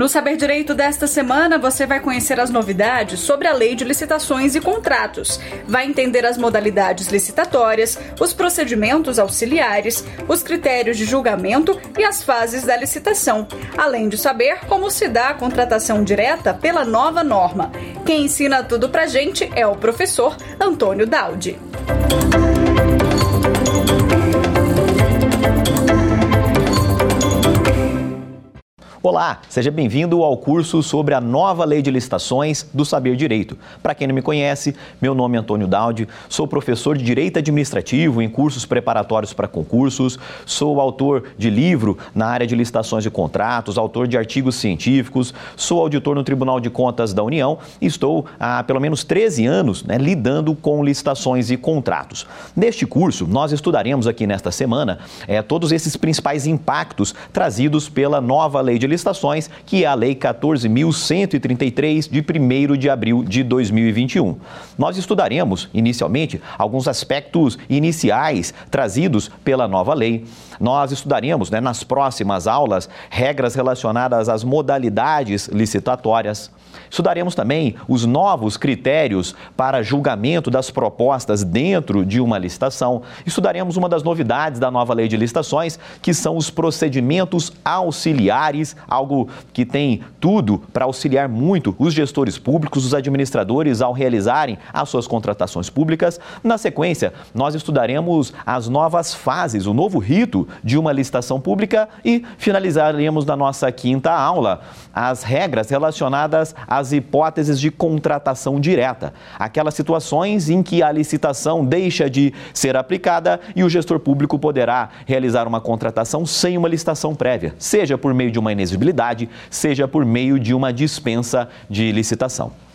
No Saber Direito desta semana, você vai conhecer as novidades sobre a Lei de Licitações e Contratos. Vai entender as modalidades licitatórias, os procedimentos auxiliares, os critérios de julgamento e as fases da licitação, além de saber como se dá a contratação direta pela nova norma. Quem ensina tudo pra gente é o professor Antônio Daldi. Olá, seja bem-vindo ao curso sobre a nova lei de licitações do Saber Direito. Para quem não me conhece, meu nome é Antônio Daldi, sou professor de Direito Administrativo em cursos preparatórios para concursos, sou autor de livro na área de licitações e contratos, autor de artigos científicos, sou auditor no Tribunal de Contas da União e estou há pelo menos 13 anos né, lidando com licitações e contratos. Neste curso, nós estudaremos aqui nesta semana é, todos esses principais impactos trazidos pela nova lei de licitações, que é a Lei 14.133, de 1 de abril de 2021. Nós estudaremos, inicialmente, alguns aspectos iniciais trazidos pela nova lei. Nós estudaremos, né, nas próximas aulas, regras relacionadas às modalidades licitatórias. Estudaremos também os novos critérios para julgamento das propostas dentro de uma licitação. Estudaremos uma das novidades da nova lei de licitações, que são os procedimentos auxiliares, algo que tem tudo para auxiliar muito os gestores públicos, os administradores ao realizarem as suas contratações públicas. Na sequência, nós estudaremos as novas fases, o novo rito de uma licitação pública e finalizaremos na nossa quinta aula as regras relacionadas às hipóteses de contratação direta, aquelas situações em que a licitação deixa de ser aplicada e o gestor público poderá realizar uma contratação sem uma licitação prévia, seja por meio de uma inexigibilidade, seja por meio de uma dispensa de licitação.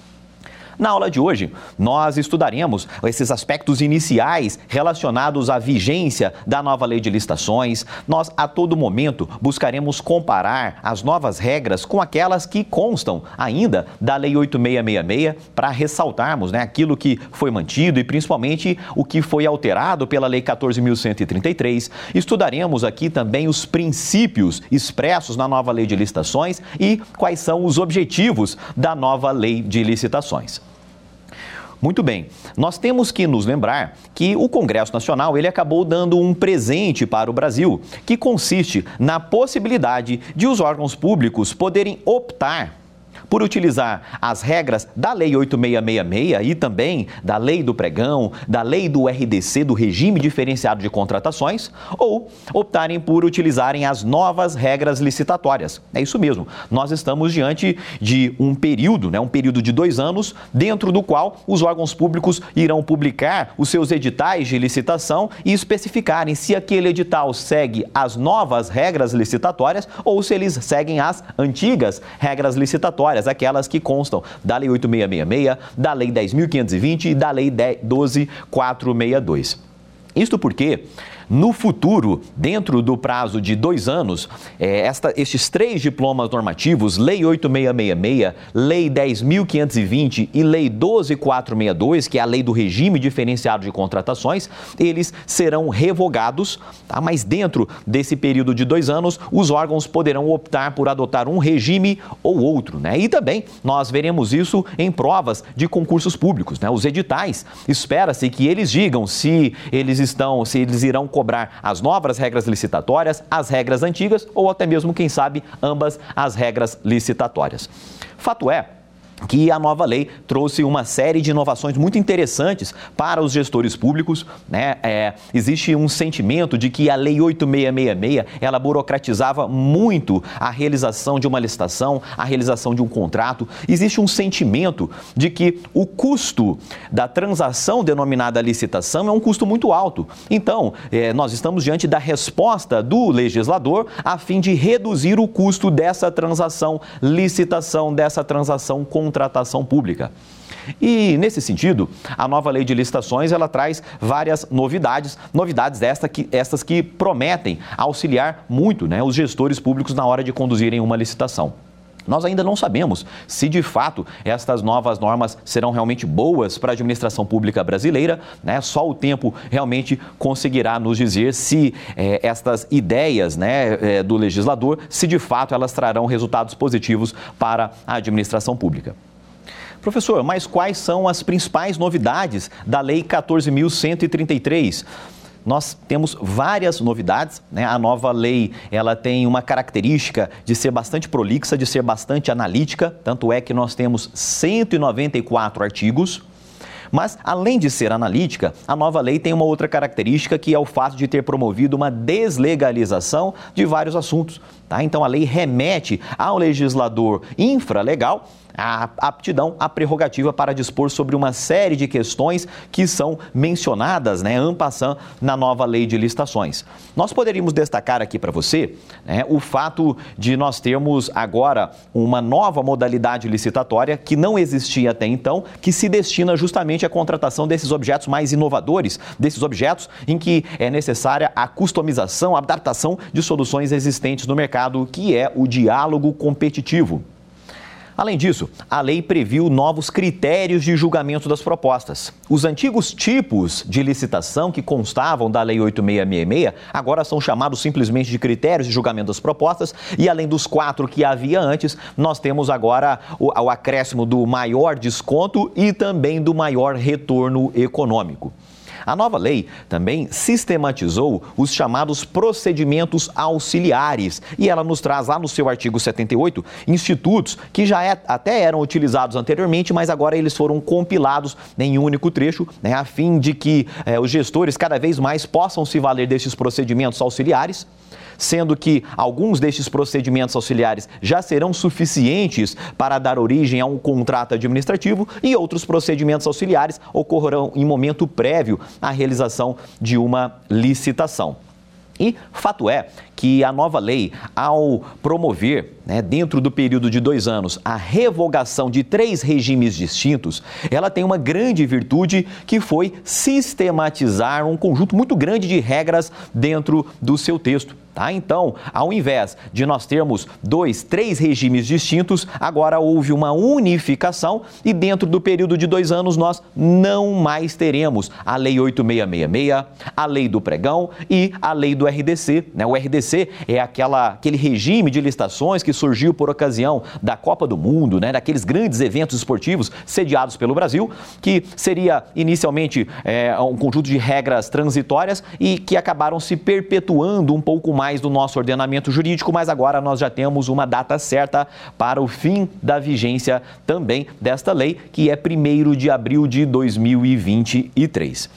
Na aula de hoje, nós estudaremos esses aspectos iniciais relacionados à vigência da nova lei de licitações. Nós, a todo momento, buscaremos comparar as novas regras com aquelas que constam ainda da Lei 8666 para ressaltarmos né, aquilo que foi mantido e principalmente o que foi alterado pela Lei 14.133. Estudaremos aqui também os princípios expressos na nova lei de licitações e quais são os objetivos da nova lei de licitações. Muito bem, nós temos que nos lembrar que o Congresso Nacional ele acabou dando um presente para o Brasil, que consiste na possibilidade de os órgãos públicos poderem optar por utilizar as regras da Lei 8666 e também da Lei do Pregão, da Lei do RDC, do Regime Diferenciado de Contratações, ou optarem por utilizarem as novas regras licitatórias. É isso mesmo. Nós estamos diante de um período, né, um período de dois anos, dentro do qual os órgãos públicos irão publicar os seus editais de licitação e especificarem se aquele edital segue as novas regras licitatórias ou se eles seguem as antigas regras licitatórias aquelas que constam da Lei 8666, da Lei 10.520 e da Lei 12462. Isto porque no futuro, dentro do prazo de dois anos, é, esta, estes três diplomas normativos, Lei 8666, Lei 10.520 e Lei 12462, que é a lei do regime diferenciado de contratações, eles serão revogados, tá? mas dentro desse período de dois anos, os órgãos poderão optar por adotar um regime ou outro. Né? E também nós veremos isso em provas de concursos públicos. Né? Os editais, espera-se que eles digam se eles estão, se eles irão cobrar as novas regras licitatórias, as regras antigas ou até mesmo, quem sabe, ambas as regras licitatórias. Fato é que a nova lei trouxe uma série de inovações muito interessantes para os gestores públicos. Né? É, existe um sentimento de que a Lei 8666 ela burocratizava muito a realização de uma licitação, a realização de um contrato. Existe um sentimento de que o custo da transação denominada licitação é um custo muito alto. Então, é, nós estamos diante da resposta do legislador a fim de reduzir o custo dessa transação, licitação, dessa transação com contratação pública. E nesse sentido, a nova lei de licitações ela traz várias novidades, novidades esta que, estas que prometem auxiliar muito né, os gestores públicos na hora de conduzirem uma licitação. Nós ainda não sabemos se de fato estas novas normas serão realmente boas para a administração pública brasileira, né? Só o tempo realmente conseguirá nos dizer se eh, estas ideias né, eh, do legislador, se de fato elas trarão resultados positivos para a administração pública. Professor, mas quais são as principais novidades da Lei 14.133? Nós temos várias novidades. Né? A nova lei ela tem uma característica de ser bastante prolixa, de ser bastante analítica. Tanto é que nós temos 194 artigos. Mas, além de ser analítica, a nova lei tem uma outra característica que é o fato de ter promovido uma deslegalização de vários assuntos. Tá? Então, a lei remete ao legislador infralegal a aptidão, a prerrogativa para dispor sobre uma série de questões que são mencionadas, né, ampassando na nova lei de licitações. Nós poderíamos destacar aqui para você né, o fato de nós termos agora uma nova modalidade licitatória que não existia até então, que se destina justamente à contratação desses objetos mais inovadores, desses objetos em que é necessária a customização, a adaptação de soluções existentes no mercado, que é o diálogo competitivo. Além disso, a lei previu novos critérios de julgamento das propostas. Os antigos tipos de licitação que constavam da Lei 8666 agora são chamados simplesmente de critérios de julgamento das propostas e, além dos quatro que havia antes, nós temos agora o, o acréscimo do maior desconto e também do maior retorno econômico. A nova lei também sistematizou os chamados procedimentos auxiliares e ela nos traz lá no seu artigo 78 institutos que já é, até eram utilizados anteriormente, mas agora eles foram compilados em um único trecho, né, a fim de que eh, os gestores cada vez mais possam se valer desses procedimentos auxiliares sendo que alguns destes procedimentos auxiliares já serão suficientes para dar origem a um contrato administrativo e outros procedimentos auxiliares ocorrerão em momento prévio à realização de uma licitação. E fato é que a nova lei, ao promover, né, dentro do período de dois anos, a revogação de três regimes distintos, ela tem uma grande virtude que foi sistematizar um conjunto muito grande de regras dentro do seu texto. Tá? Então, ao invés de nós termos dois, três regimes distintos, agora houve uma unificação e dentro do período de dois anos nós não mais teremos a Lei 8666, a Lei do Pregão e a Lei do RDC. Né? O RDC é aquela, aquele regime de licitações que surgiu por ocasião da Copa do Mundo, né? daqueles grandes eventos esportivos sediados pelo Brasil, que seria inicialmente é, um conjunto de regras transitórias e que acabaram se perpetuando um pouco mais do nosso ordenamento jurídico, mas agora nós já temos uma data certa para o fim da vigência também desta lei, que é 1 de abril de 2023.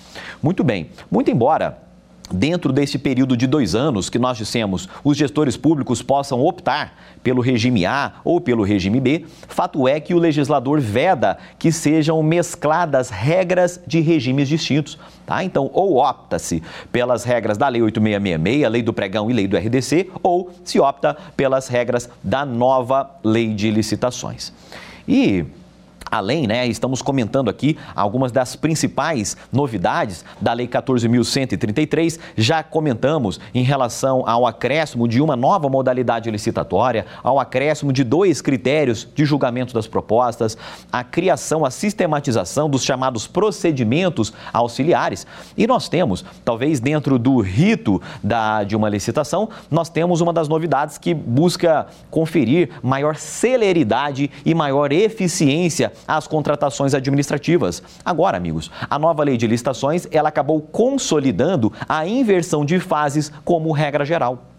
Muito bem, muito embora dentro desse período de dois anos que nós dissemos, os gestores públicos possam optar pelo regime A ou pelo regime B, fato é que o legislador veda que sejam mescladas regras de regimes distintos. Tá? Então, ou opta-se pelas regras da Lei 8666, Lei do Pregão e Lei do RDC, ou se opta pelas regras da nova Lei de Licitações. E Além, né, estamos comentando aqui algumas das principais novidades da Lei 14.133. Já comentamos em relação ao acréscimo de uma nova modalidade licitatória, ao acréscimo de dois critérios de julgamento das propostas, a criação, a sistematização dos chamados procedimentos auxiliares. E nós temos, talvez dentro do rito da, de uma licitação, nós temos uma das novidades que busca conferir maior celeridade e maior eficiência às contratações administrativas. Agora, amigos, a nova lei de licitações, ela acabou consolidando a inversão de fases como regra geral.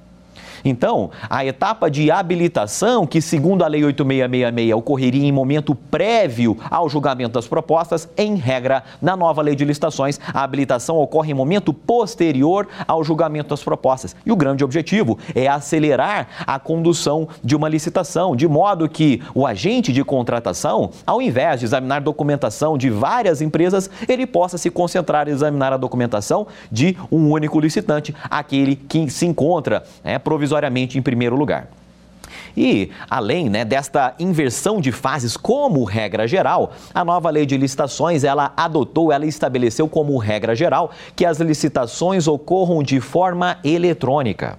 Então, a etapa de habilitação, que segundo a Lei 8666 ocorreria em momento prévio ao julgamento das propostas, em regra, na nova Lei de Licitações, a habilitação ocorre em momento posterior ao julgamento das propostas. E o grande objetivo é acelerar a condução de uma licitação, de modo que o agente de contratação, ao invés de examinar documentação de várias empresas, ele possa se concentrar em examinar a documentação de um único licitante, aquele que se encontra é, provisoriamente provisoriamente em primeiro lugar. E, além né, desta inversão de fases como regra geral, a nova lei de licitações, ela adotou, ela estabeleceu como regra geral que as licitações ocorram de forma eletrônica.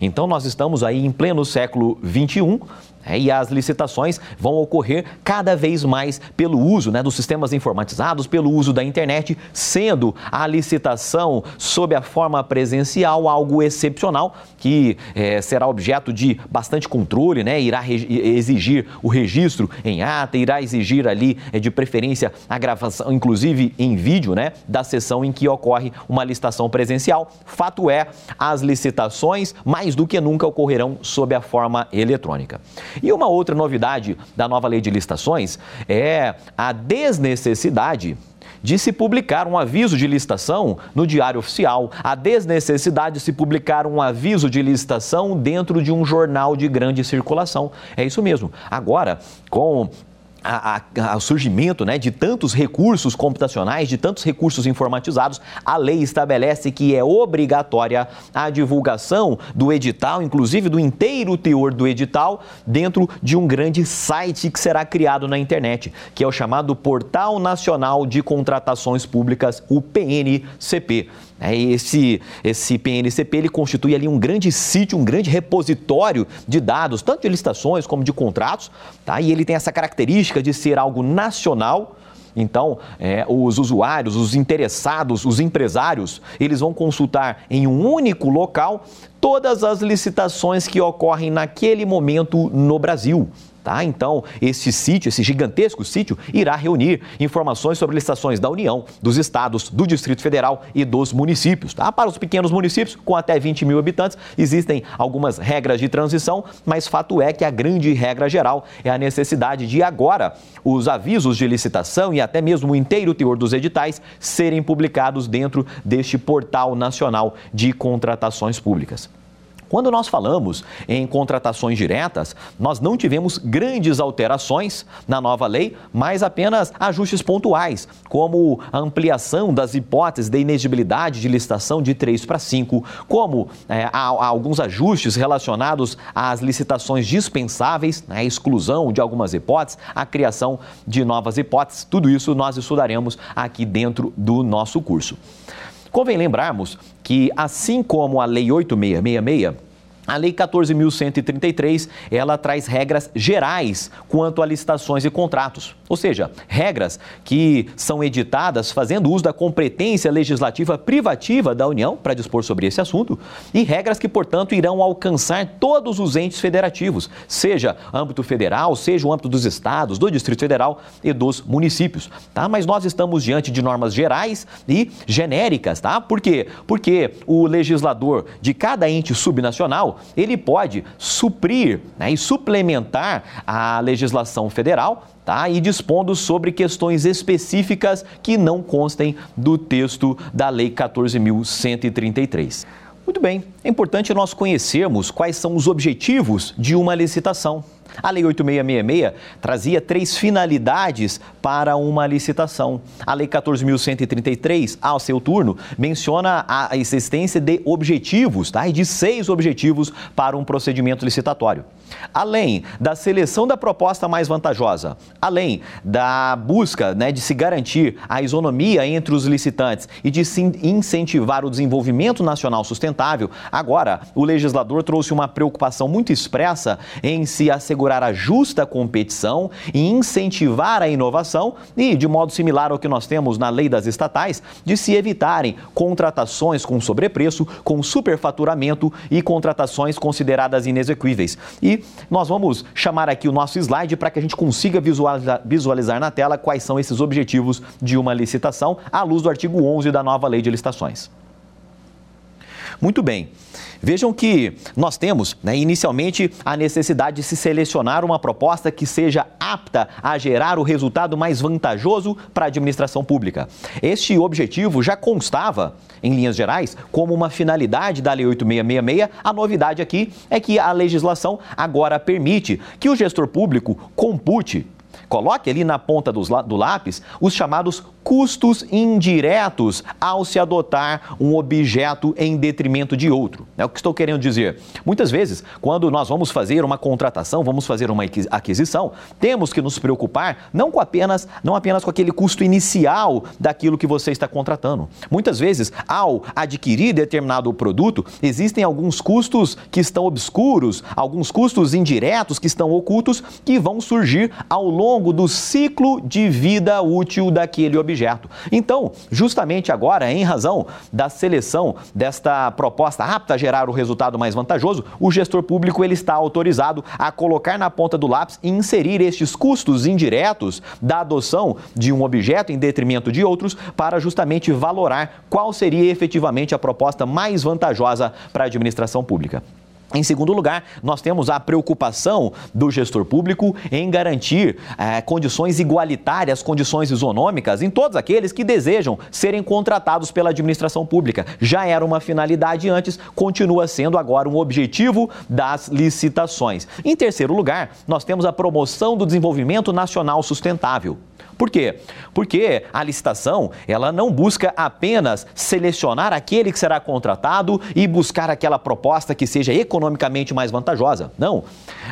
Então, nós estamos aí em pleno século XXI, É, e as licitações vão ocorrer cada vez mais pelo uso né, dos sistemas informatizados, pelo uso da internet, sendo a licitação sob a forma presencial algo excepcional, que é, será objeto de bastante controle, né, irá exigir o registro em ata, irá exigir ali, é, de preferência, a gravação, inclusive em vídeo, né, da sessão em que ocorre uma licitação presencial. Fato é, as licitações, mais do que nunca, ocorrerão sob a forma eletrônica. E uma outra novidade da nova lei de licitações é a desnecessidade de se publicar um aviso de licitação no Diário Oficial, a desnecessidade de se publicar um aviso de licitação dentro de um jornal de grande circulação. É isso mesmo. Agora, com a, a, surgimento né, de tantos recursos computacionais, de tantos recursos informatizados, a lei estabelece que é obrigatória a divulgação do edital, inclusive do inteiro teor do edital, dentro de um grande site que será criado na internet, que é o chamado Portal Nacional de Contratações Públicas, o PNCP. É, esse, esse PNCP ele constitui ali um grande sítio, um grande repositório de dados, tanto de licitações como de contratos, tá? e ele tem essa característica de ser algo nacional. Então, é, os usuários, os interessados, os empresários, eles vão consultar em um único local todas as licitações que ocorrem naquele momento no Brasil. Tá? Então, esse sítio, esse gigantesco sítio, irá reunir informações sobre licitações da União, dos estados, do Distrito Federal e dos municípios. Tá? Para os pequenos municípios, com até 20 mil habitantes, existem algumas regras de transição, mas fato é que a grande regra geral é a necessidade de agora os avisos de licitação e até mesmo o inteiro teor dos editais serem publicados dentro deste portal nacional de contratações públicas. Quando nós falamos em contratações diretas, nós não tivemos grandes alterações na nova lei, mas apenas ajustes pontuais, como a ampliação das hipóteses de inegibilidade de licitação de 3 para 5, como é, há, há alguns ajustes relacionados às licitações dispensáveis, né, a exclusão de algumas hipóteses, a criação de novas hipóteses. Tudo isso nós estudaremos aqui dentro do nosso curso. Convém lembrarmos que, assim como a Lei 8666, a Lei 14.133, ela traz regras gerais quanto a licitações e contratos, ou seja, regras que são editadas fazendo uso da competência legislativa privativa da União para dispor sobre esse assunto e regras que, portanto, irão alcançar todos os entes federativos, seja âmbito federal, seja o âmbito dos estados, do Distrito Federal e dos municípios, tá? Mas nós estamos diante de normas gerais e genéricas, tá? Por quê? Porque o legislador de cada ente subnacional ele pode suprir né, e suplementar a legislação federal tá, e dispondo sobre questões específicas que não constem do texto da Lei 14.133. Muito bem, é importante nós conhecermos quais são os objetivos de uma licitação. A Lei 8666 trazia três finalidades para uma licitação. A Lei 14.133, ao seu turno, menciona a existência de objetivos, tá? e de seis objetivos para um procedimento licitatório. Além da seleção da proposta mais vantajosa, além da busca né, de se garantir a isonomia entre os licitantes e de se incentivar o desenvolvimento nacional sustentável, agora o legislador trouxe uma preocupação muito expressa em se assegurar a justa competição e incentivar a inovação e, de modo similar ao que nós temos na lei das estatais, de se evitarem contratações com sobrepreço, com superfaturamento e contratações consideradas inexequíveis. E nós vamos chamar aqui o nosso slide para que a gente consiga visualizar, visualizar na tela quais são esses objetivos de uma licitação à luz do artigo 11 da nova Lei de Licitações. Muito bem. Vejam que nós temos, né, inicialmente, a necessidade de se selecionar uma proposta que seja apta a gerar o resultado mais vantajoso para a administração pública. Este objetivo já constava, em linhas gerais, como uma finalidade da Lei 8666. A novidade aqui é que a legislação agora permite que o gestor público compute Coloque ali na ponta do lápis os chamados custos indiretos ao se adotar um objeto em detrimento de outro. É o que estou querendo dizer. Muitas vezes, quando nós vamos fazer uma contratação, vamos fazer uma aquisição, temos que nos preocupar não com apenas, não apenas com aquele custo inicial daquilo que você está contratando. Muitas vezes, ao adquirir determinado produto, existem alguns custos que estão obscuros, alguns custos indiretos que estão ocultos que vão surgir ao longo do ciclo de vida útil daquele objeto objeto. Então, justamente agora, em razão da seleção desta proposta apta a gerar o resultado mais vantajoso, o gestor público ele está autorizado a colocar na ponta do lápis e inserir estes custos indiretos da adoção de um objeto em detrimento de outros para justamente valorar qual seria efetivamente a proposta mais vantajosa para a administração pública. Em segundo lugar, nós temos a preocupação do gestor público em garantir é, condições igualitárias, condições isonômicas em todos aqueles que desejam serem contratados pela administração pública. Já era uma finalidade antes, continua sendo agora um objetivo das licitações. Em terceiro lugar, nós temos a promoção do desenvolvimento nacional sustentável. Por quê? Porque a licitação, ela não busca apenas selecionar aquele que será contratado e buscar aquela proposta que seja economicamente mais vantajosa. Não.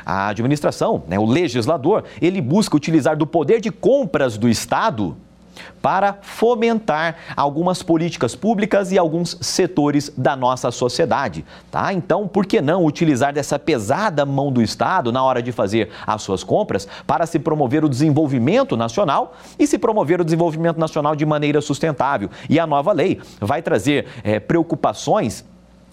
A administração, né, o legislador, ele busca utilizar do poder de compras do Estado para fomentar algumas políticas públicas e alguns setores da nossa sociedade, tá? Então, por que não utilizar dessa pesada mão do Estado na hora de fazer as suas compras para se promover o desenvolvimento nacional e se promover o desenvolvimento nacional de maneira sustentável? E a nova lei vai trazer é, preocupações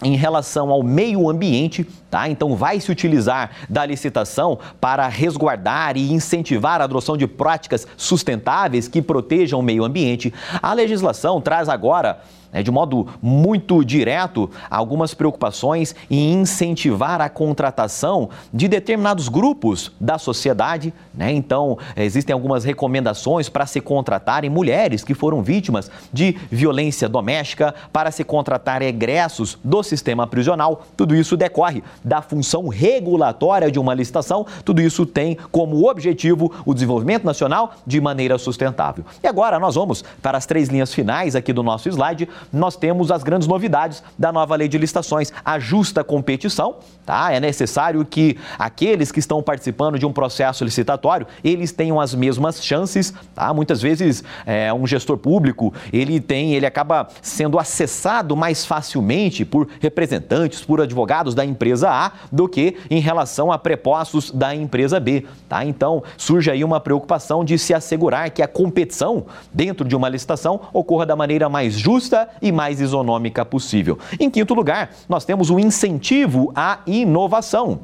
em relação ao meio ambiente, tá? Então vai se utilizar da licitação para resguardar e incentivar a adoção de práticas sustentáveis que protejam o meio ambiente. A legislação traz agora de modo muito direto, algumas preocupações em incentivar a contratação de determinados grupos da sociedade. Né? Então, existem algumas recomendações para se contratarem mulheres que foram vítimas de violência doméstica, para se contratar egressos do sistema prisional. Tudo isso decorre da função regulatória de uma licitação. Tudo isso tem como objetivo o desenvolvimento nacional de maneira sustentável. E agora nós vamos para as três linhas finais aqui do nosso slide nós temos as grandes novidades da nova lei de licitações. A justa competição, tá? É necessário que aqueles que estão participando de um processo licitatório, eles tenham as mesmas chances, tá? Muitas vezes é, um gestor público, ele tem, ele acaba sendo acessado mais facilmente por representantes, por advogados da empresa A do que em relação a prepostos da empresa B, tá? Então, surge aí uma preocupação de se assegurar que a competição dentro de uma licitação ocorra da maneira mais justa e mais isonômica possível. Em quinto lugar, nós temos o incentivo à inovação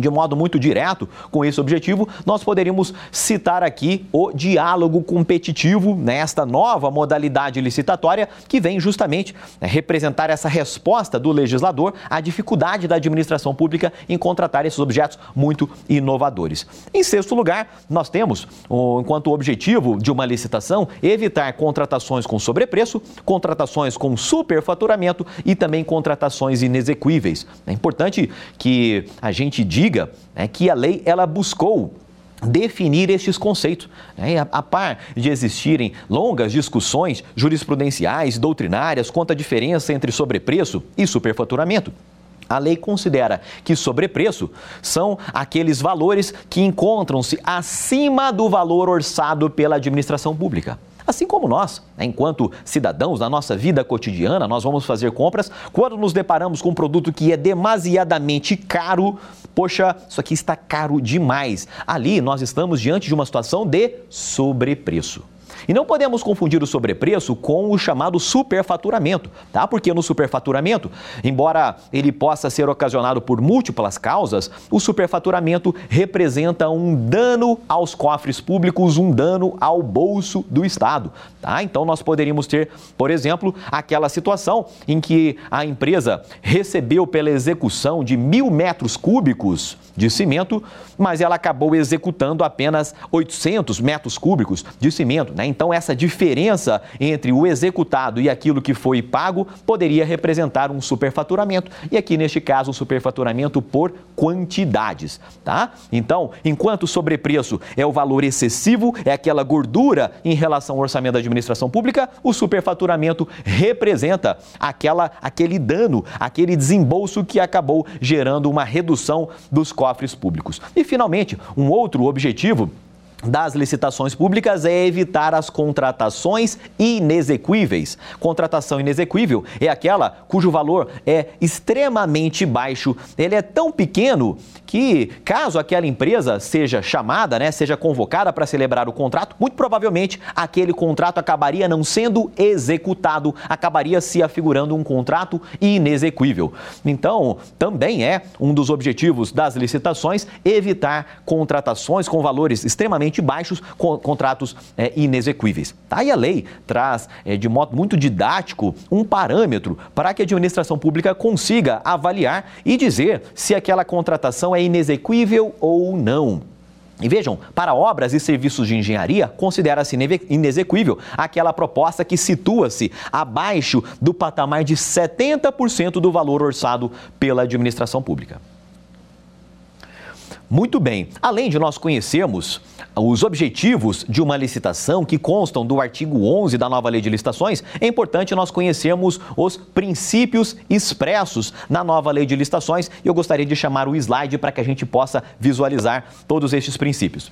de modo muito direto com esse objetivo, nós poderíamos citar aqui o diálogo competitivo nesta nova modalidade licitatória que vem justamente né, representar essa resposta do legislador à dificuldade da administração pública em contratar esses objetos muito inovadores. Em sexto lugar, nós temos, enquanto objetivo de uma licitação, evitar contratações com sobrepreço, contratações com superfaturamento e também contratações inexequíveis. É importante que a gente diga diga né, que a lei ela buscou definir estes conceitos. Né? A, par de existirem longas discussões jurisprudenciais, doutrinárias quanto à diferença entre sobrepreço e superfaturamento. A lei considera que sobrepreço são aqueles valores que encontram-se acima do valor orçado pela administração pública. Assim como nós, né, enquanto cidadãos, na nossa vida cotidiana, nós vamos fazer compras, quando nos deparamos com um produto que é demasiadamente caro, poxa, isso aqui está caro demais. Ali nós estamos diante de uma situação de sobrepreço. E não podemos confundir o sobrepreço com o chamado superfaturamento, tá? Porque no superfaturamento, embora ele possa ser ocasionado por múltiplas causas, o superfaturamento representa um dano aos cofres públicos, um dano ao bolso do Estado, tá? Então nós poderíamos ter, por exemplo, aquela situação em que a empresa recebeu pela execução de mil metros cúbicos de cimento, mas ela acabou executando apenas 800 metros cúbicos de cimento, né? Então, essa diferença entre o executado e aquilo que foi pago poderia representar um superfaturamento. E aqui, neste caso, um superfaturamento por quantidades. Tá? Então, enquanto o sobrepreço é o valor excessivo, é aquela gordura em relação ao orçamento da administração pública, o superfaturamento representa aquela, aquele dano, aquele desembolso que acabou gerando uma redução dos cofres públicos. E, finalmente, um outro objetivo das licitações públicas é evitar as contratações inexequíveis. Contratação inexequível é aquela cujo valor é extremamente baixo. Ele é tão pequeno que, caso aquela empresa seja chamada, né, seja convocada para celebrar o contrato, muito provavelmente aquele contrato acabaria não sendo executado, acabaria se afigurando um contrato inexequível. Então, também é um dos objetivos das licitações evitar contratações com valores extremamente extremamente baixos, com contratos é, inexequíveis. Tá? E a lei traz, é, de modo muito didático, um parâmetro para que a administração pública consiga avaliar e dizer se aquela contratação é inexequível ou não. E vejam, para obras e serviços de engenharia, considera-se inexequível aquela proposta que situa-se abaixo do patamar de 70% do valor orçado pela administração pública. Muito bem, além de nós conhecermos os objetivos de uma licitação que constam do artigo 11 da nova lei de licitações, é importante nós conhecermos os princípios expressos na nova lei de licitações e eu gostaria de chamar o slide para que a gente possa visualizar todos estes princípios.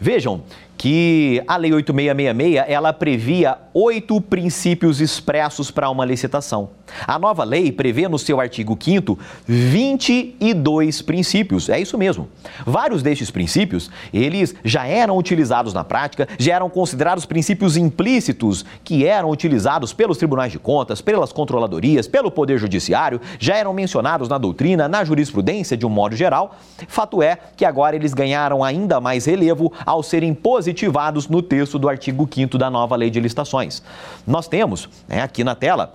Vejam que a Lei 8666 ela previa oito princípios expressos para uma licitação. A nova lei prevê no seu artigo 5 22 princípios. É isso mesmo. Vários destes princípios, eles já eram utilizados na prática, já eram considerados princípios implícitos que eram utilizados pelos tribunais de contas, pelas controladorias, pelo poder judiciário, já eram mencionados na doutrina, na jurisprudência de um modo geral. Fato é que agora eles ganharam ainda mais relevo ao serem posicionados positivados no texto do artigo 5 da nova lei de licitações. Nós temos né, aqui na tela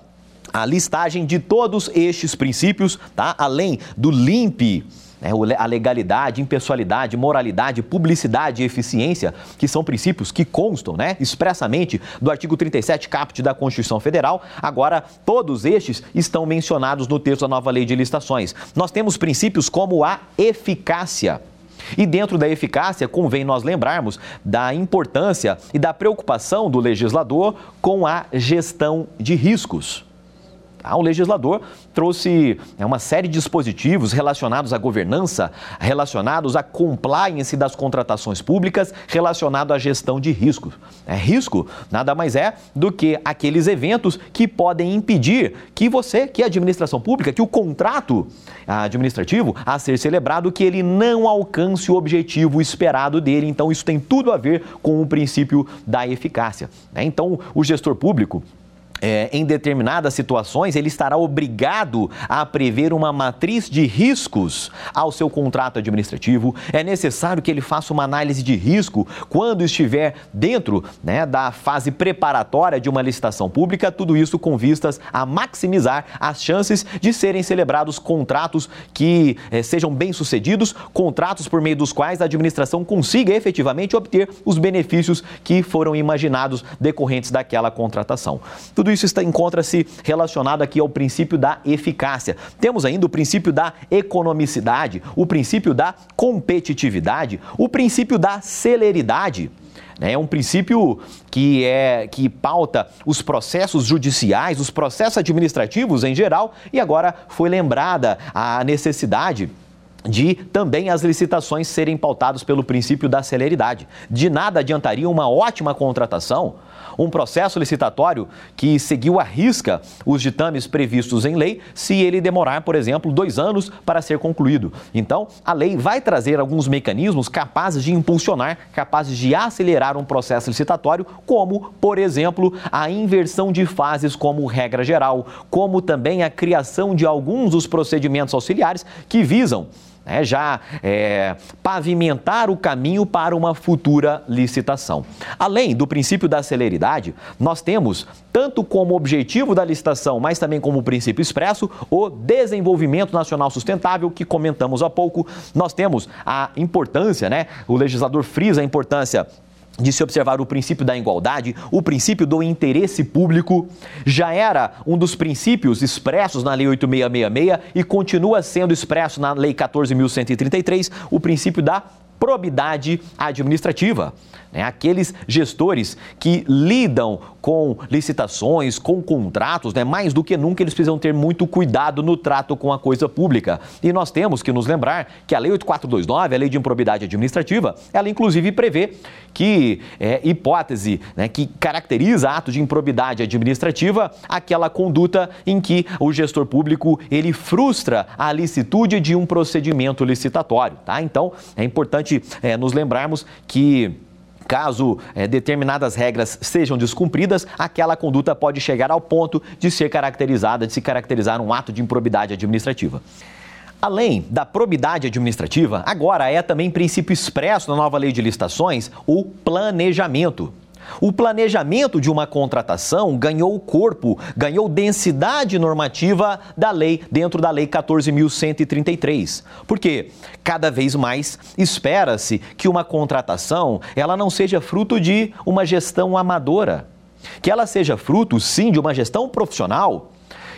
a listagem de todos estes princípios, tá? além do LIMP né, a legalidade, impessoalidade, moralidade, publicidade e eficiência, que são princípios que constam né, expressamente do artigo 37 caput da Constituição Federal. Agora, todos estes estão mencionados no texto da nova lei de licitações. Nós temos princípios como a eficácia. E dentro da eficácia, convém nós lembrarmos da importância e da preocupação do legislador com a gestão de riscos. Ah, o legislador trouxe é, uma série de dispositivos relacionados à governança, relacionados à compliance das contratações públicas, relacionado à gestão de riscos. É, risco nada mais é do que aqueles eventos que podem impedir que você, que a administração pública, que o contrato administrativo a ser celebrado, que ele não alcance o objetivo esperado dele. Então, isso tem tudo a ver com o princípio da eficácia. Né? Então, o gestor público é, em determinadas situações, ele estará obrigado a prever uma matriz de riscos ao seu contrato administrativo. É necessário que ele faça uma análise de risco quando estiver dentro né, da fase preparatória de uma licitação pública, tudo isso com vistas a maximizar as chances de serem celebrados contratos que é, sejam bem-sucedidos, contratos por meio dos quais a administração consiga efetivamente obter os benefícios que foram imaginados decorrentes daquela contratação. Tudo isso encontra-se relacionado aqui ao princípio da eficácia. Temos ainda o princípio da economicidade, o princípio da competitividade, o princípio da celeridade. Né? É um princípio que é que pauta os processos judiciais, os processos administrativos em geral, e agora foi lembrada a necessidade de também as licitações serem pautadas pelo princípio da celeridade. De nada adiantaria uma ótima contratação um processo licitatório que seguiu à risca os ditames previstos em lei se ele demorar, por exemplo, dois anos para ser concluído. Então, a lei vai trazer alguns mecanismos capazes de impulsionar, capazes de acelerar um processo licitatório, como, por exemplo, a inversão de fases como regra geral, como também a criação de alguns dos procedimentos auxiliares que visam né, já é, pavimentar o caminho para uma futura licitação. Além do princípio da celeridade, nós temos, tanto como objetivo da licitação, mas também como princípio expresso, o desenvolvimento nacional sustentável, que comentamos há pouco. Nós temos a importância, né? O legislador frisa a importância de se observar o princípio da igualdade, o princípio do interesse público, já era um dos princípios expressos na Lei 8666 e continua sendo expresso na Lei 14.133, o princípio da probidade administrativa. Né? Aqueles gestores que lidam com licitações, com contratos, né? mais do que nunca eles precisam ter muito cuidado no trato com a coisa pública. E nós temos que nos lembrar que a Lei 8429, a Lei de Improbidade Administrativa, ela inclusive prevê que é, hipótese né, que caracteriza ato de improbidade administrativa aquela conduta em que o gestor público ele frustra a licitude de um procedimento licitatório. Tá? Então é importante é, nos lembrarmos que Caso é, determinadas regras sejam descumpridas, aquela conduta pode chegar ao ponto de ser caracterizada, de se caracterizar um ato de improbidade administrativa. Além da probidade administrativa, agora é também princípio expresso na nova lei de licitações o planejamento. O planejamento de uma contratação ganhou corpo, ganhou densidade normativa da lei, dentro da Lei 14.133. Porque cada vez mais espera-se que uma contratação ela não seja fruto de uma gestão amadora, que ela seja fruto, sim, de uma gestão profissional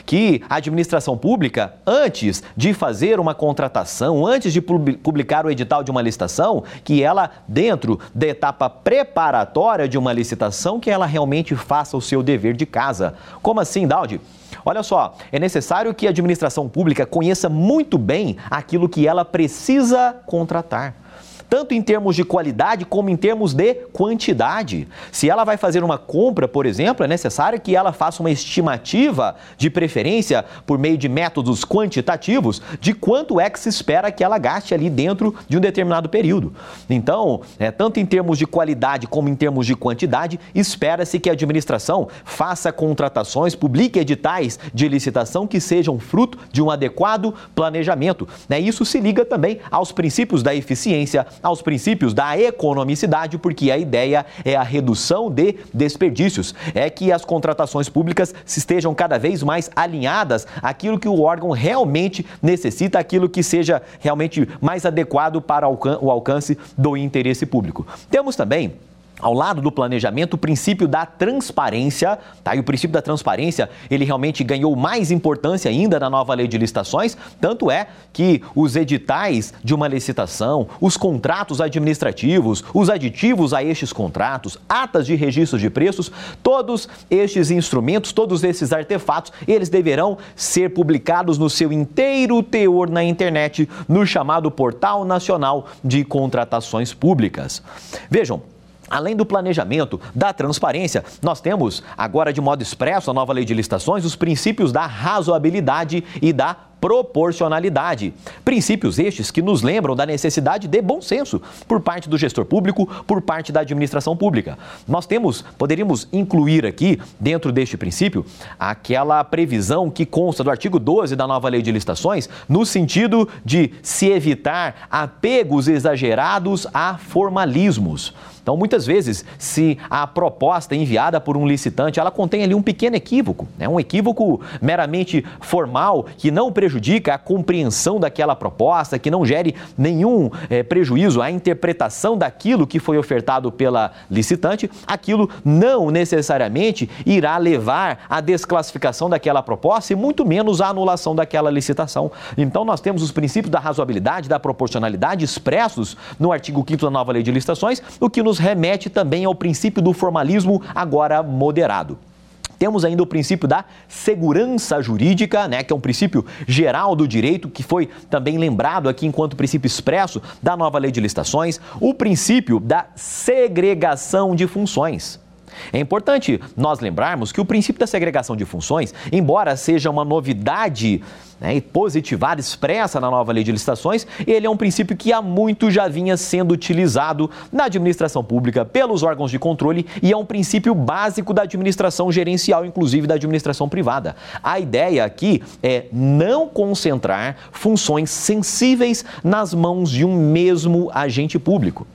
que a administração pública, antes de fazer uma contratação, antes de publicar o edital de uma licitação, que ela, dentro da etapa preparatória de uma licitação, que ela realmente faça o seu dever de casa. Como assim, Daldi? Olha só, é necessário que a administração pública conheça muito bem aquilo que ela precisa contratar tanto em termos de qualidade como em termos de quantidade. Se ela vai fazer uma compra, por exemplo, é necessário que ela faça uma estimativa, de preferência por meio de métodos quantitativos, de quanto é que se espera que ela gaste ali dentro de um determinado período. Então, é, tanto em termos de qualidade como em termos de quantidade, espera-se que a administração faça contratações, publique editais de licitação que sejam fruto de um adequado planejamento. Né? Isso se liga também aos princípios da eficiência, aos princípios da economicidade, porque a ideia é a redução de desperdícios, é que as contratações públicas estejam cada vez mais alinhadas àquilo que o órgão realmente necessita, aquilo que seja realmente mais adequado para o alcance do interesse público. Temos também ao lado do planejamento, o princípio da transparência, tá? E o princípio da transparência, ele realmente ganhou mais importância ainda na nova lei de licitações, tanto é que os editais de uma licitação, os contratos administrativos, os aditivos a estes contratos, atas de registro de preços, todos estes instrumentos, todos esses artefatos, eles deverão ser publicados no seu inteiro teor na internet, no chamado Portal Nacional de Contratações Públicas. Vejam, Além do planejamento, da transparência, nós temos agora de modo expresso a nova lei de licitações os princípios da razoabilidade e da proporcionalidade. Princípios estes que nos lembram da necessidade de bom senso por parte do gestor público, por parte da administração pública. Nós temos, poderíamos incluir aqui, dentro deste princípio, aquela previsão que consta do artigo 12 da nova lei de licitações, no sentido de se evitar apegos exagerados a formalismos. Então, muitas vezes, se a proposta enviada por um licitante, ela contém ali um pequeno equívoco, né? um equívoco meramente formal que não prejudica a compreensão daquela proposta, que não gere nenhum é, prejuízo à interpretação daquilo que foi ofertado pela licitante, aquilo não necessariamente irá levar à desclassificação daquela proposta e muito menos à anulação daquela licitação. Então, nós temos os princípios da razoabilidade, da proporcionalidade expressos no artigo 5 da nova lei de licitações, o que nos remete também ao princípio do formalismo agora moderado. Temos ainda o princípio da segurança jurídica, né, que é um princípio geral do direito, que foi também lembrado aqui enquanto princípio expresso da nova lei de licitações, o princípio da segregação de funções. É importante nós lembrarmos que o princípio da segregação de funções, embora seja uma novidade né, positivada, expressa na nova lei de licitações, ele é um princípio que há muito já vinha sendo utilizado na administração pública pelos órgãos de controle e é um princípio básico da administração gerencial, inclusive da administração privada. A ideia aqui é não concentrar funções sensíveis nas mãos de um mesmo agente público.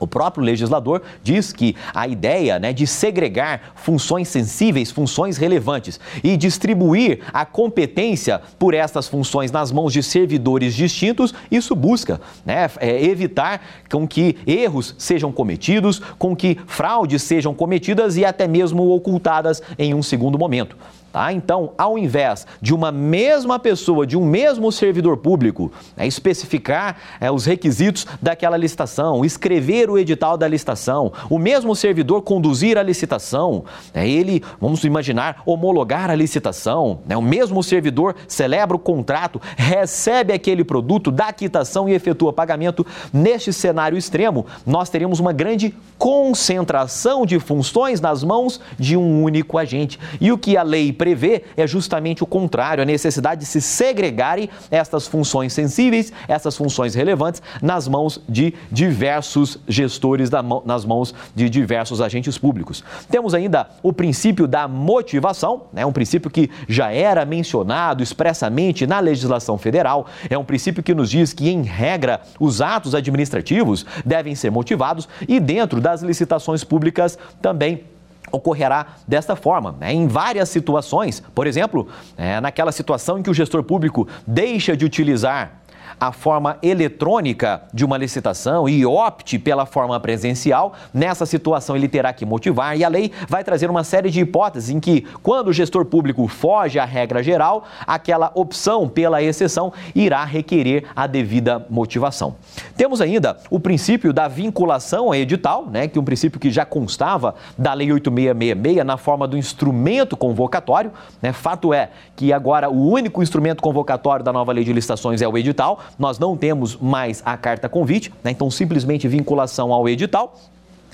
O próprio legislador diz que a ideia né, de segregar funções sensíveis, funções relevantes e distribuir a competência por estas funções nas mãos de servidores distintos, isso busca né, é, evitar com que erros sejam cometidos, com que fraudes sejam cometidas e até mesmo ocultadas em um segundo momento. Tá? Então, ao invés de uma mesma pessoa, de um mesmo servidor público, né, especificar é, os requisitos daquela licitação, escrever o edital da licitação, o mesmo servidor conduzir a licitação, né, ele, vamos imaginar, homologar a licitação, né, o mesmo servidor celebra o contrato, recebe aquele produto, dá quitação e efetua pagamento. Neste cenário extremo, nós teríamos uma grande concentração de funções nas mãos de um único agente. E o que a lei prevê é justamente o contrário, a necessidade de se segregarem estas funções sensíveis, essas funções relevantes, nas mãos de diversos gestores, nas mãos de diversos agentes públicos. Temos ainda o princípio da motivação, né, um princípio que já era mencionado expressamente na legislação federal, é um princípio que nos diz que, em regra, os atos administrativos devem ser motivados e, dentro das licitações públicas, também ocorrerá desta forma. Né? Em várias situações, por exemplo, é, naquela situação em que o gestor público deixa de utilizar a forma eletrônica de uma licitação e opte pela forma presencial, nessa situação ele terá que motivar e a lei vai trazer uma série de hipóteses em que, quando o gestor público foge à regra geral, aquela opção pela exceção irá requerer a devida motivação. Temos ainda o princípio da vinculação a edital, né, que é um princípio que já constava da Lei 8666 na forma do instrumento convocatório. Né? Fato é que agora o único instrumento convocatório da nova lei de licitações é o edital nós não temos mais a carta convite, né? então simplesmente vinculação ao edital.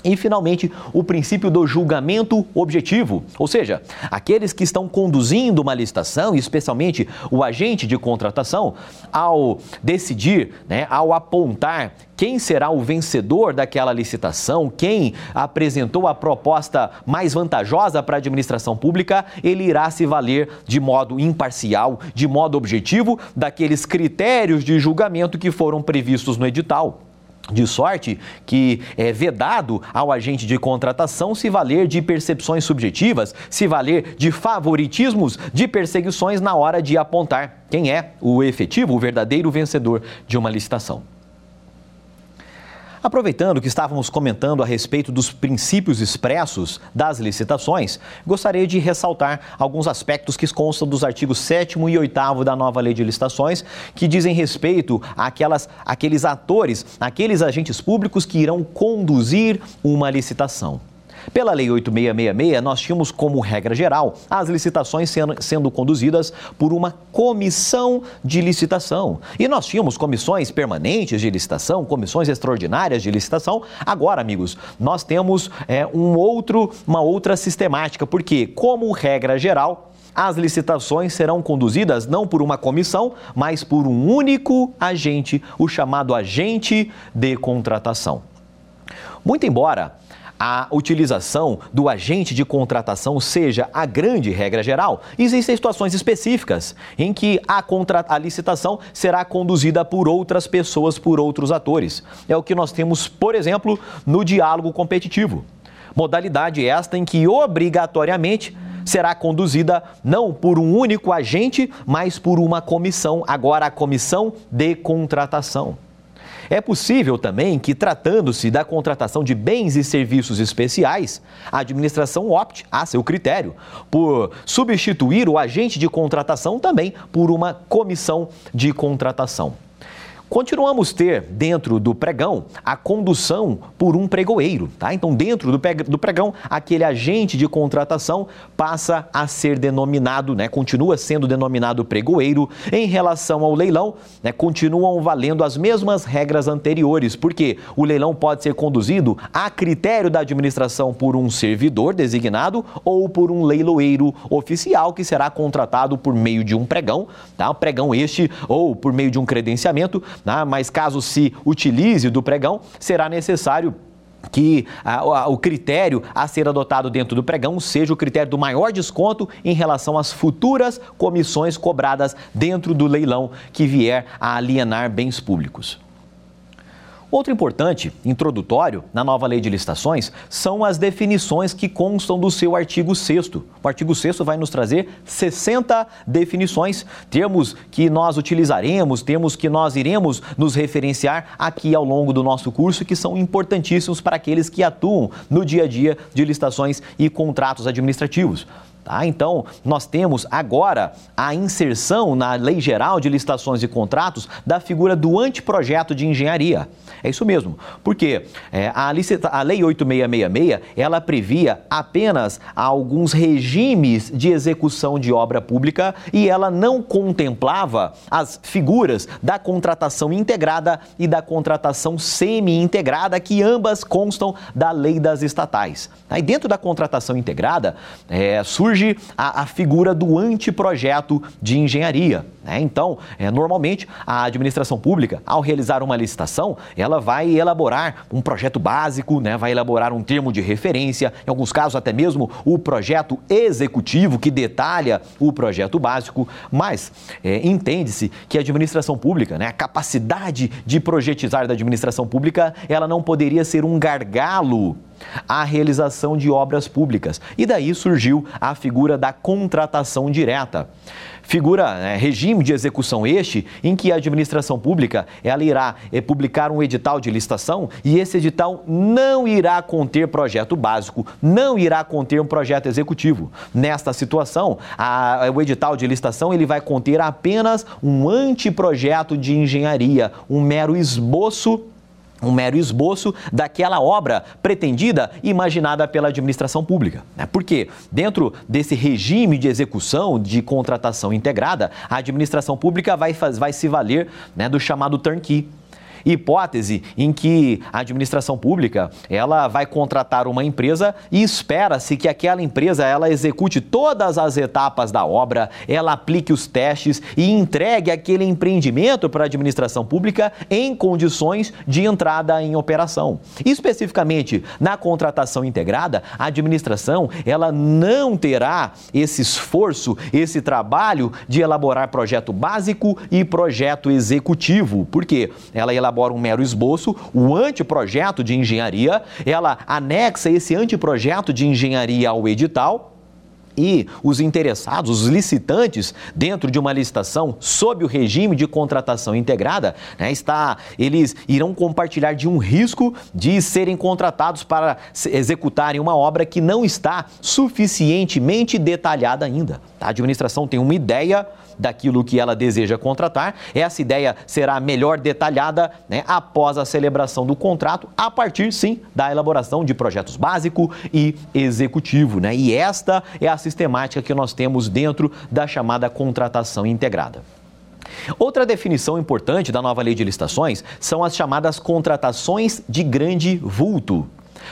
E, finalmente, o princípio do julgamento objetivo, ou seja, aqueles que estão conduzindo uma licitação, especialmente o agente de contratação, ao decidir, né, ao apontar quem será o vencedor daquela licitação, quem apresentou a proposta mais vantajosa para a administração pública, ele irá se valer de modo imparcial, de modo objetivo, daqueles critérios de julgamento que foram previstos no edital. De sorte que é vedado ao agente de contratação se valer de percepções subjetivas, se valer de favoritismos, de perseguições na hora de apontar quem é o efetivo, o verdadeiro vencedor de uma licitação. Aproveitando que estávamos comentando a respeito dos princípios expressos das licitações, gostaria de ressaltar alguns aspectos que constam dos artigos 7 e 8 da nova Lei de Licitações, que dizem respeito àquelas, àqueles atores, aqueles agentes públicos que irão conduzir uma licitação. Pela Lei 8666, nós tínhamos como regra geral as licitações sendo, sendo conduzidas por uma comissão de licitação. E nós tínhamos comissões permanentes de licitação, comissões extraordinárias de licitação. Agora, amigos, nós temos é, um outro, uma outra sistemática, porque, como regra geral, as licitações serão conduzidas não por uma comissão, mas por um único agente, o chamado agente de contratação. Muito embora a utilização do agente de contratação seja a grande regra geral, existem situações específicas em que a, contra... a licitação será conduzida por outras pessoas, por outros atores. É o que nós temos, por exemplo, no diálogo competitivo. Modalidade esta em que obrigatoriamente será conduzida não por um único agente, mas por uma comissão, agora a comissão de contratação. É possível também que, tratando-se da contratação de bens e serviços especiais, a administração opte, a seu critério, por substituir o agente de contratação também por uma comissão de contratação. Continuamos ter dentro do pregão a condução por um pregoeiro, tá? Então, dentro do pregão, aquele agente de contratação passa a ser denominado, né? Continua sendo denominado pregoeiro. Em relação ao leilão, né? Continuam valendo as mesmas regras anteriores, porque o leilão pode ser conduzido a critério da administração por um servidor designado ou por um leiloeiro oficial que será contratado por meio de um pregão, tá? Pregão este ou por meio de um credenciamento né? mas caso se utilize do pregão, será necessário que o critério a ser adotado dentro do pregão seja o critério do maior desconto em relação às futuras comissões cobradas dentro do leilão que vier a alienar bens públicos. Outro importante, introdutório, na nova lei de licitações são as definições que constam do seu artigo 6. O artigo 6 vai nos trazer 60 definições, termos que nós utilizaremos, termos que nós iremos nos referenciar aqui ao longo do nosso curso, que são importantíssimos para aqueles que atuam no dia a dia de licitações e contratos administrativos. Tá? Então, nós temos agora a inserção na Lei Geral de Licitações e Contratos da figura do anteprojeto de engenharia. É isso mesmo, porque é, a, licita, a Lei 8666 ela previa apenas alguns regimes de execução de obra pública e ela não contemplava as figuras da contratação integrada e da contratação semi-integrada, que ambas constam da Lei das Estatais. Aí dentro da contratação integrada é, surge a, a figura do anteprojeto de engenharia. Né? Então, é, normalmente, a administração pública, ao realizar uma licitação, ela vai elaborar um projeto básico, né? vai elaborar um termo de referência, em alguns casos, até mesmo o projeto executivo, que detalha o projeto básico, mas é, entende-se que a administração pública, né? a capacidade de projetizar da administração pública, ela não poderia ser um gargalo à realização de obras públicas. E daí surgiu a figura da contratação direta. Figura, né, regime de execução este, em que a administração pública ela irá é, publicar um edital de licitação e esse edital não irá conter projeto básico, não irá conter um projeto executivo. Nesta situação, a, o edital de licitação ele vai conter apenas um anteprojeto de engenharia, um mero esboço um mero esboço daquela obra pretendida e imaginada pela administração pública. Né? Porque dentro desse regime de execução de contratação integrada, a administração pública vai, vai se valer né, do chamado turnkey hipótese em que a administração pública ela vai contratar uma empresa e espera-se que aquela empresa ela execute todas as etapas da obra, ela aplique os testes e entregue aquele empreendimento para a administração pública em condições de entrada em operação. Especificamente na contratação integrada, a administração ela não terá esse esforço, esse trabalho de elaborar projeto básico e projeto executivo, porque ela elabora elabora um mero esboço, o anteprojeto de engenharia, ela anexa esse anteprojeto de engenharia ao edital e os interessados, os licitantes, dentro de uma licitação sob o regime de contratação integrada, né, está, eles irão compartilhar de um risco de serem contratados para executarem uma obra que não está suficientemente detalhada ainda. A administração tem uma ideia daquilo que ela deseja contratar. Essa ideia será melhor detalhada né, após a celebração do contrato, a partir sim da elaboração de projetos básico e executivo. Né? E esta é a sistemática que nós temos dentro da chamada contratação integrada. Outra definição importante da nova lei de licitações são as chamadas contratações de grande vulto.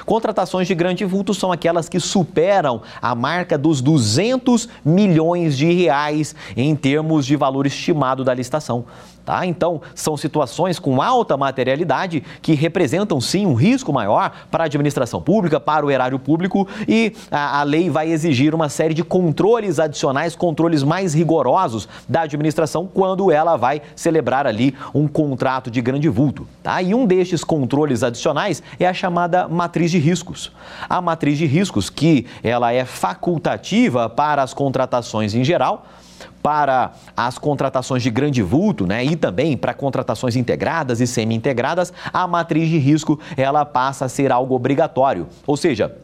Contratações de grande vulto são aquelas que superam a marca dos 200 milhões de reais em termos de valor estimado da licitação. Tá? Então, são situações com alta materialidade que representam sim um risco maior para a administração pública, para o erário público e a, a, lei vai exigir uma série de controles adicionais, controles mais rigorosos da administração quando ela vai celebrar ali um contrato de grande vulto. Tá? E um destes controles adicionais é a chamada matriz de riscos. A matriz de riscos, que ela é facultativa para as contratações em geral, para as contratações de grande vulto, né, e também para contratações integradas e semi-integradas, a matriz de risco ela passa a ser algo obrigatório. Ou seja,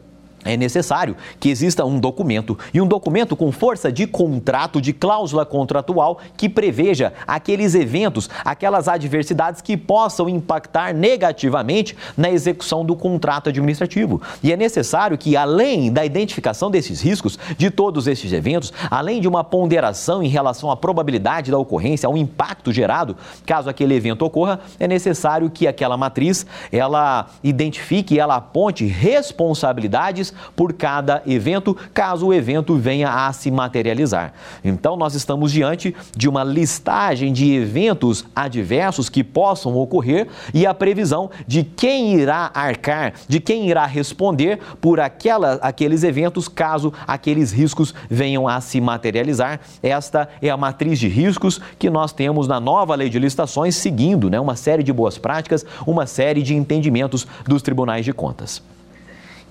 é necessário que exista um documento e um documento com força de contrato, de cláusula contratual que preveja aqueles eventos, aquelas adversidades que possam impactar negativamente na execução do contrato administrativo. E é necessário que, além da identificação desses riscos, de todos esses eventos, além de uma ponderação em relação à probabilidade da ocorrência, ao impacto gerado, caso aquele evento ocorra, é necessário que aquela matriz ela identifique, ela aponte responsabilidades por cada evento, caso o evento venha a se materializar. Então, nós estamos diante de uma listagem de eventos adversos que possam ocorrer e a previsão de quem irá arcar, de quem irá responder por aquela, aqueles eventos, caso aqueles riscos venham a se materializar. Esta é a matriz de riscos que nós temos na nova lei de licitações, seguindo né, uma série de boas práticas, uma série de entendimentos dos tribunais de contas.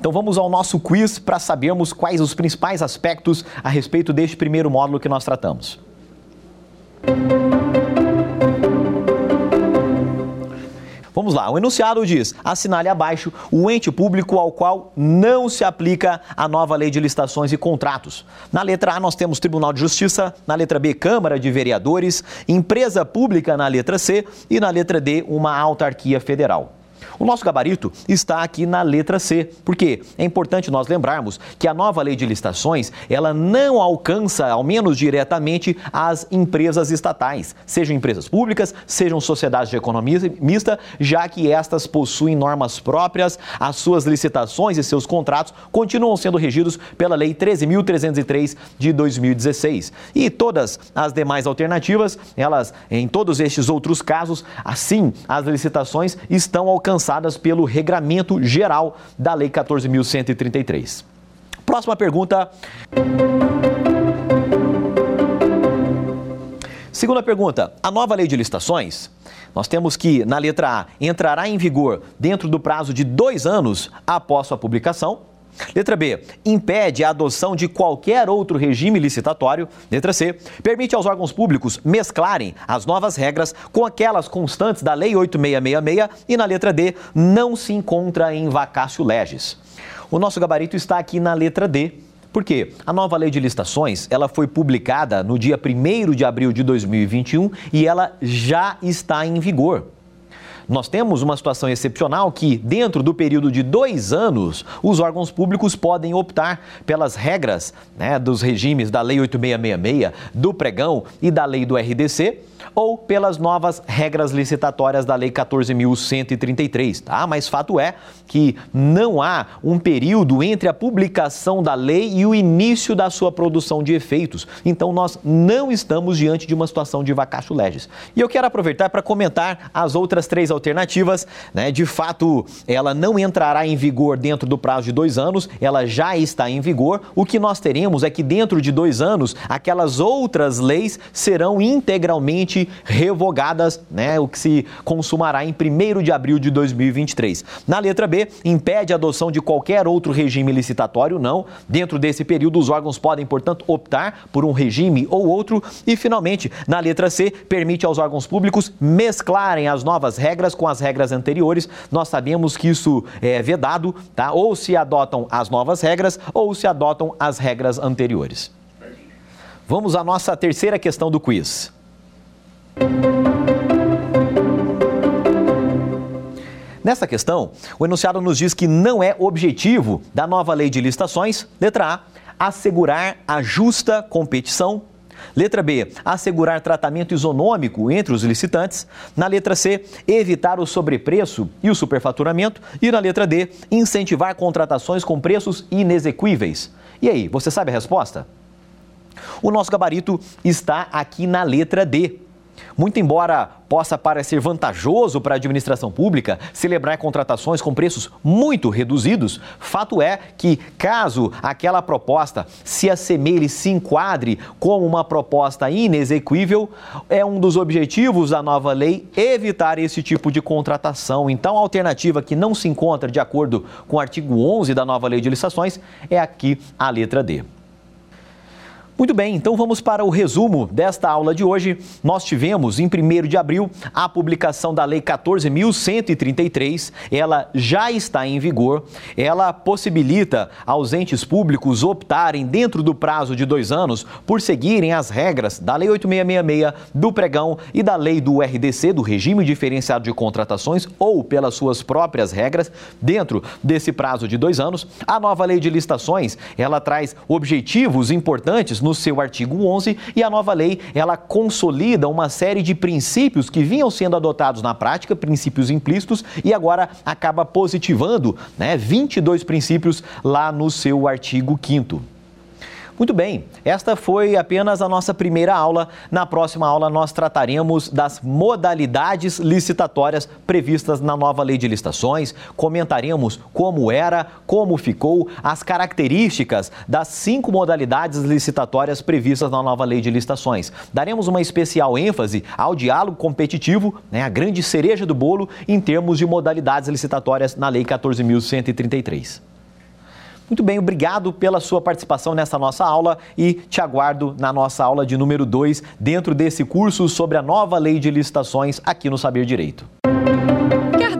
Então vamos ao nosso quiz para sabermos quais os principais aspectos a respeito deste primeiro módulo que nós tratamos. Vamos lá, o enunciado diz: assinale abaixo o ente público ao qual não se aplica a nova lei de licitações e contratos. Na letra A, nós temos Tribunal de Justiça, na letra B, Câmara de Vereadores, empresa pública na letra C e na letra D, uma autarquia federal. O nosso gabarito está aqui na letra C, porque é importante nós lembrarmos que a nova lei de licitações, ela não alcança, ao menos diretamente, as empresas estatais, sejam empresas públicas, sejam sociedades de economia mista, já que estas possuem normas próprias, as suas licitações e seus contratos continuam sendo regidos pela Lei 13.303 de 2016. E todas as demais alternativas, elas, em todos estes outros casos, assim, as licitações estão alcançadas pelo regramento geral da Lei 14.133. Próxima pergunta. Segunda pergunta: a nova lei de licitações, nós temos que, na letra A, entrará em vigor dentro do prazo de dois anos após sua publicação. Letra B, impede a adoção de qualquer outro regime licitatório. Letra C, permite aos órgãos públicos mesclarem as novas regras com aquelas constantes da Lei 8666 e na letra D, não se encontra em vacácio legis. O nosso gabarito está aqui na letra D. Por quê? A nova lei de licitações, ela foi publicada no dia 1 de abril de 2021 e ela já está em vigor. Nós temos uma situação excepcional que, dentro do período de dois anos, os órgãos públicos podem optar pelas regras né, dos regimes da Lei 8666, do pregão e da Lei do RDC ou pelas novas regras licitatórias da Lei 14.133, tá? Mas fato é que não há um período entre a publicação da lei e o início da sua produção de efeitos. Então nós não estamos diante de uma situação de vacatio legis. E eu quero aproveitar para comentar as outras três alternativas. Né? De fato, ela não entrará em vigor dentro do prazo de dois anos, ela já está em vigor. O que nós teremos é que dentro de dois anos, aquelas outras leis serão integralmente revogadas, né, o que se consumará em 1 de abril de 2023. Na letra B, impede a adoção de qualquer outro regime licitatório, não. Dentro desse período, os órgãos podem, portanto, optar por um regime ou outro. E, finalmente, na letra C, permite aos órgãos públicos mesclarem as novas regras com as regras anteriores. Nós sabemos que isso é vedado, tá? Ou se adotam as novas regras ou se adotam as regras anteriores. Vamos à nossa terceira questão do quiz. Nessa questão, o enunciado nos diz que não é objetivo da nova lei de licitações, letra A, assegurar a justa competição. Letra B, assegurar tratamento isonômico entre os licitantes. Na letra C, evitar o sobrepreço e o superfaturamento. E na letra D, incentivar contratações com preços inexequíveis. E aí, você sabe a resposta? O nosso gabarito está aqui na letra D. Muito embora possa parecer vantajoso para a administração pública celebrar contratações com preços muito reduzidos, fato é que, caso aquela proposta se assemelhe, se enquadre como uma proposta inexequível, é um dos objetivos da nova lei evitar esse tipo de contratação. Então, a alternativa que não se encontra de acordo com o artigo 11 da nova lei de licitações é aqui a letra D. Muito bem, então vamos para o resumo desta aula de hoje. Nós tivemos em 1 de abril a publicação da Lei 14.133. Ela já está em vigor. Ela possibilita aos entes públicos optarem, dentro do prazo de dois anos, por seguirem as regras da Lei 8666, do pregão e da Lei do RDC, do Regime Diferenciado de Contratações, ou pelas suas próprias regras, dentro desse prazo de dois anos. A nova Lei de Licitações ela traz objetivos importantes no seu artigo 11 e a nova lei, ela consolida uma série de princípios que vinham sendo adotados na prática, princípios implícitos, e agora acaba positivando, né, 22 princípios lá no seu artigo 5 muito bem, esta foi apenas a nossa primeira aula. Na próxima aula, nós trataremos das modalidades licitatórias previstas na nova lei de licitações, comentaremos como era, como ficou, as características das cinco modalidades licitatórias previstas na nova lei de licitações. Daremos uma especial ênfase ao diálogo competitivo, né, a grande cereja do bolo, em termos de modalidades licitatórias na Lei 14.133. Muito bem, obrigado pela sua participação nessa nossa aula e te aguardo na nossa aula de número 2, dentro desse curso sobre a nova lei de licitações aqui no Saber Direito